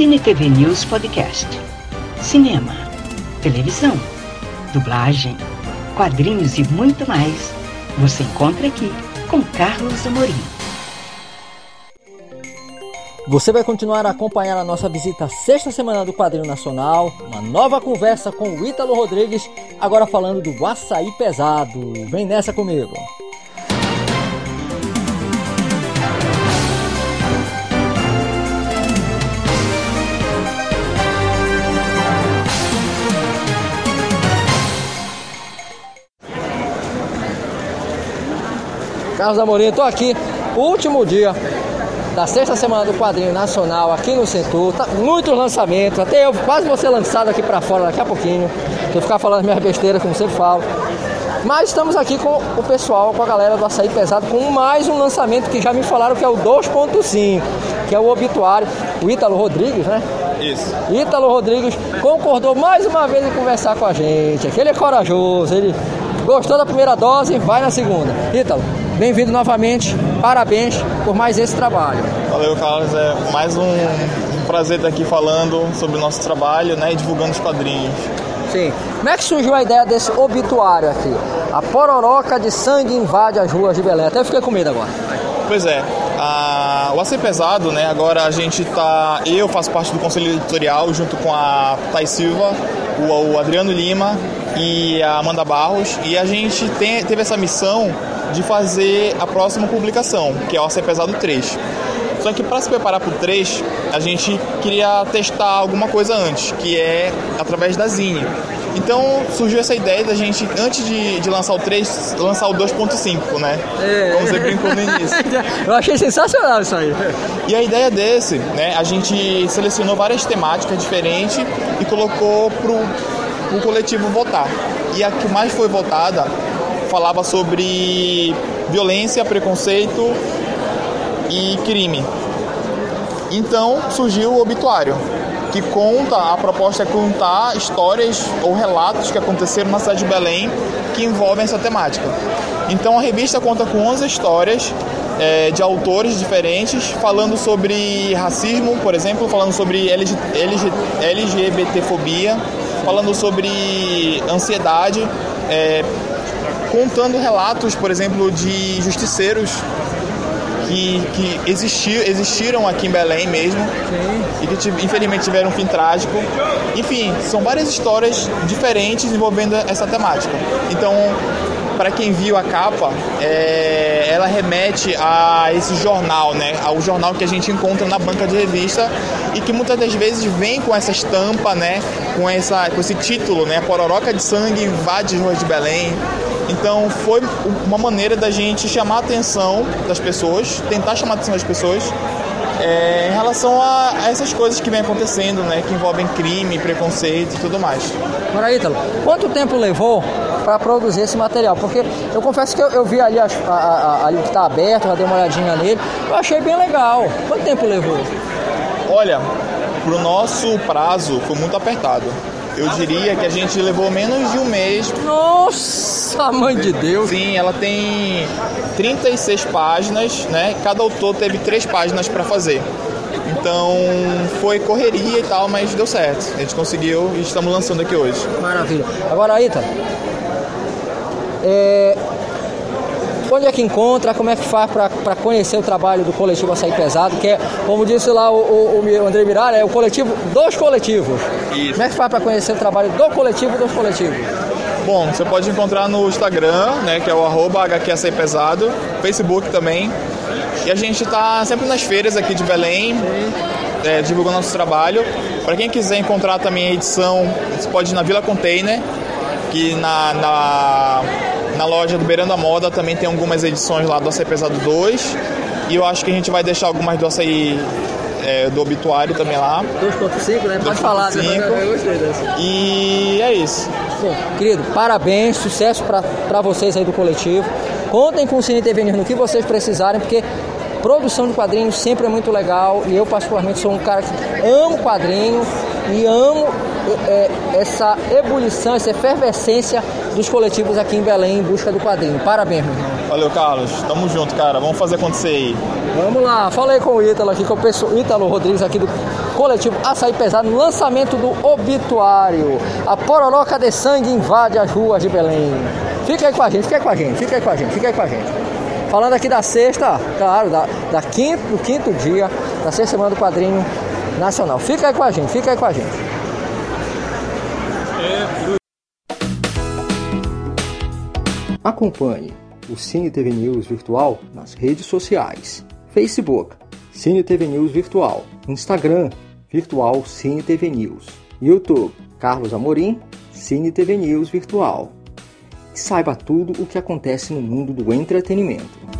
Cine TV News Podcast. Cinema, televisão, dublagem, quadrinhos e muito mais. Você encontra aqui com Carlos Amorim. Você vai continuar a acompanhar a nossa visita à sexta semana do Quadrinho Nacional, uma nova conversa com o Ítalo Rodrigues, agora falando do Açaí Pesado. Vem nessa comigo. Carlos Amorim, estou aqui, último dia da sexta semana do quadrinho nacional aqui no Centur. Tá, muitos lançamentos, até eu quase vou ser lançado aqui para fora daqui a pouquinho. Vou ficar falando minhas besteiras, como sempre falo. Mas estamos aqui com o pessoal, com a galera do Açaí Pesado, com mais um lançamento que já me falaram que é o 2.5, que é o obituário. O Ítalo Rodrigues, né? Isso. Ítalo Rodrigues concordou mais uma vez em conversar com a gente. Aqui ele é corajoso, ele gostou da primeira dose, vai na segunda. Ítalo, Bem-vindo novamente, parabéns por mais esse trabalho. Valeu, Carlos. É mais um, prazer estar aqui falando sobre o nosso trabalho né, e divulgando os quadrinhos. Sim. Como é que surgiu a ideia desse obituário aqui? A pororoca de sangue invade as ruas de Belém. Até fiquei com medo agora. Pois é. A, o AC Pesado, né? Agora a gente tá. Eu faço parte do conselho editorial junto com a Thais Silva, o, o Adriano Lima e a Amanda Barros. E a gente tem, teve essa missão de fazer a próxima publicação, que é o AC Pesado 3. Só que para se preparar para o 3, a gente queria testar alguma coisa antes, que é através da Zine. Então surgiu essa ideia da gente, antes de, de lançar o 3, lançar o 2.5, né? É. Como você brincou no início. Eu achei sensacional isso aí. E a ideia desse, né? A gente selecionou várias temáticas diferentes e colocou para o coletivo votar. E a que mais foi votada falava sobre violência, preconceito e crime. Então surgiu o obituário, que conta, a proposta é contar histórias ou relatos que aconteceram na cidade de Belém que envolvem essa temática. Então a revista conta com 11 histórias é, de autores diferentes, falando sobre racismo, por exemplo, falando sobre LG, LG, LGBTfobia, falando sobre ansiedade, é, contando relatos, por exemplo, de justiceiros que, que existir, existiram aqui em Belém mesmo Sim. e que infelizmente tiveram um fim trágico. Enfim, são várias histórias diferentes envolvendo essa temática. Então, para quem viu a capa, é, ela remete a esse jornal, né? Ao jornal que a gente encontra na banca de revista e que muitas das vezes vem com essa estampa, né? Com, essa, com esse título, né? Pororoca de sangue invade as ruas de Belém. Então foi uma maneira da gente chamar a atenção das pessoas, tentar chamar a atenção das pessoas é, em relação a, a, essas coisas que vem acontecendo, né? Que envolvem crime, preconceito e tudo mais. Agora, Ítalo, quanto tempo levou para produzir esse material? Porque eu confesso que eu, eu vi ali, a, a, ali que está aberto, já dei uma olhadinha nele, eu achei bem legal. Quanto tempo levou? Olha, pro nosso prazo foi muito apertado. Eu diria que a gente levou menos de um mês. Nossa, mãe de Deus! Sim, ela tem 36 páginas, né? Cada autor teve três páginas para fazer. Então foi correria e tal, mas deu certo. A gente conseguiu e estamos lançando aqui hoje. Maravilha. Agora, Aita, é, Onde é que encontra? Como é que faz para conhecer o trabalho do coletivo Açaí Pesado? Que é, como disse lá o, o, o André Miralha, é o coletivo dos coletivos. Isso. Como é que faz para conhecer o trabalho do coletivo dos coletivos? Bom, você pode encontrar no Instagram, né, que é o arroba Pesado, Facebook também. E a gente está sempre nas feiras aqui de Belém, é, divulgando nosso trabalho. Para quem quiser encontrar também a edição, você pode ir na Vila Container, que na, na na loja do Beirando a Moda também tem algumas edições lá do Açaí Pesado 2. E eu acho que a gente vai deixar algumas do açaí é, do obituário também lá. 2.5, né? Pode falar, né? Eu gostei dessa. E é isso. Bom, querido, parabéns, sucesso para vocês aí do coletivo. Contem com o Cine TV no que vocês precisarem, porque produção de quadrinhos sempre é muito legal e eu particularmente sou um cara que amo quadrinho e amo é, essa ebulição, essa efervescência dos coletivos aqui em Belém em busca do quadrinho. Parabéns, meu irmão. Valeu, Carlos. Tamo junto, cara. Vamos fazer acontecer aí. Vamos lá. Falei com o Ítalo aqui, com o pessoal, Ítalo Rodrigues aqui do coletivo Açaí Pesado no lançamento do obituário. A pororoca de sangue invade as ruas de Belém. Fica aí com a gente, fica aí com a gente, fica aí com a gente, fica aí com a gente. Falando aqui da sexta, claro, da, da quinto, do quinto dia da sexta semana do quadrinho nacional. Fica aí com a gente, fica aí com a gente. Acompanhe o Cine TV News Virtual nas redes sociais. Facebook, Cine TV News Virtual. Instagram, Virtual Cine TV News. YouTube, Carlos Amorim, Cine TV News Virtual. E saiba tudo o que acontece no mundo do entretenimento.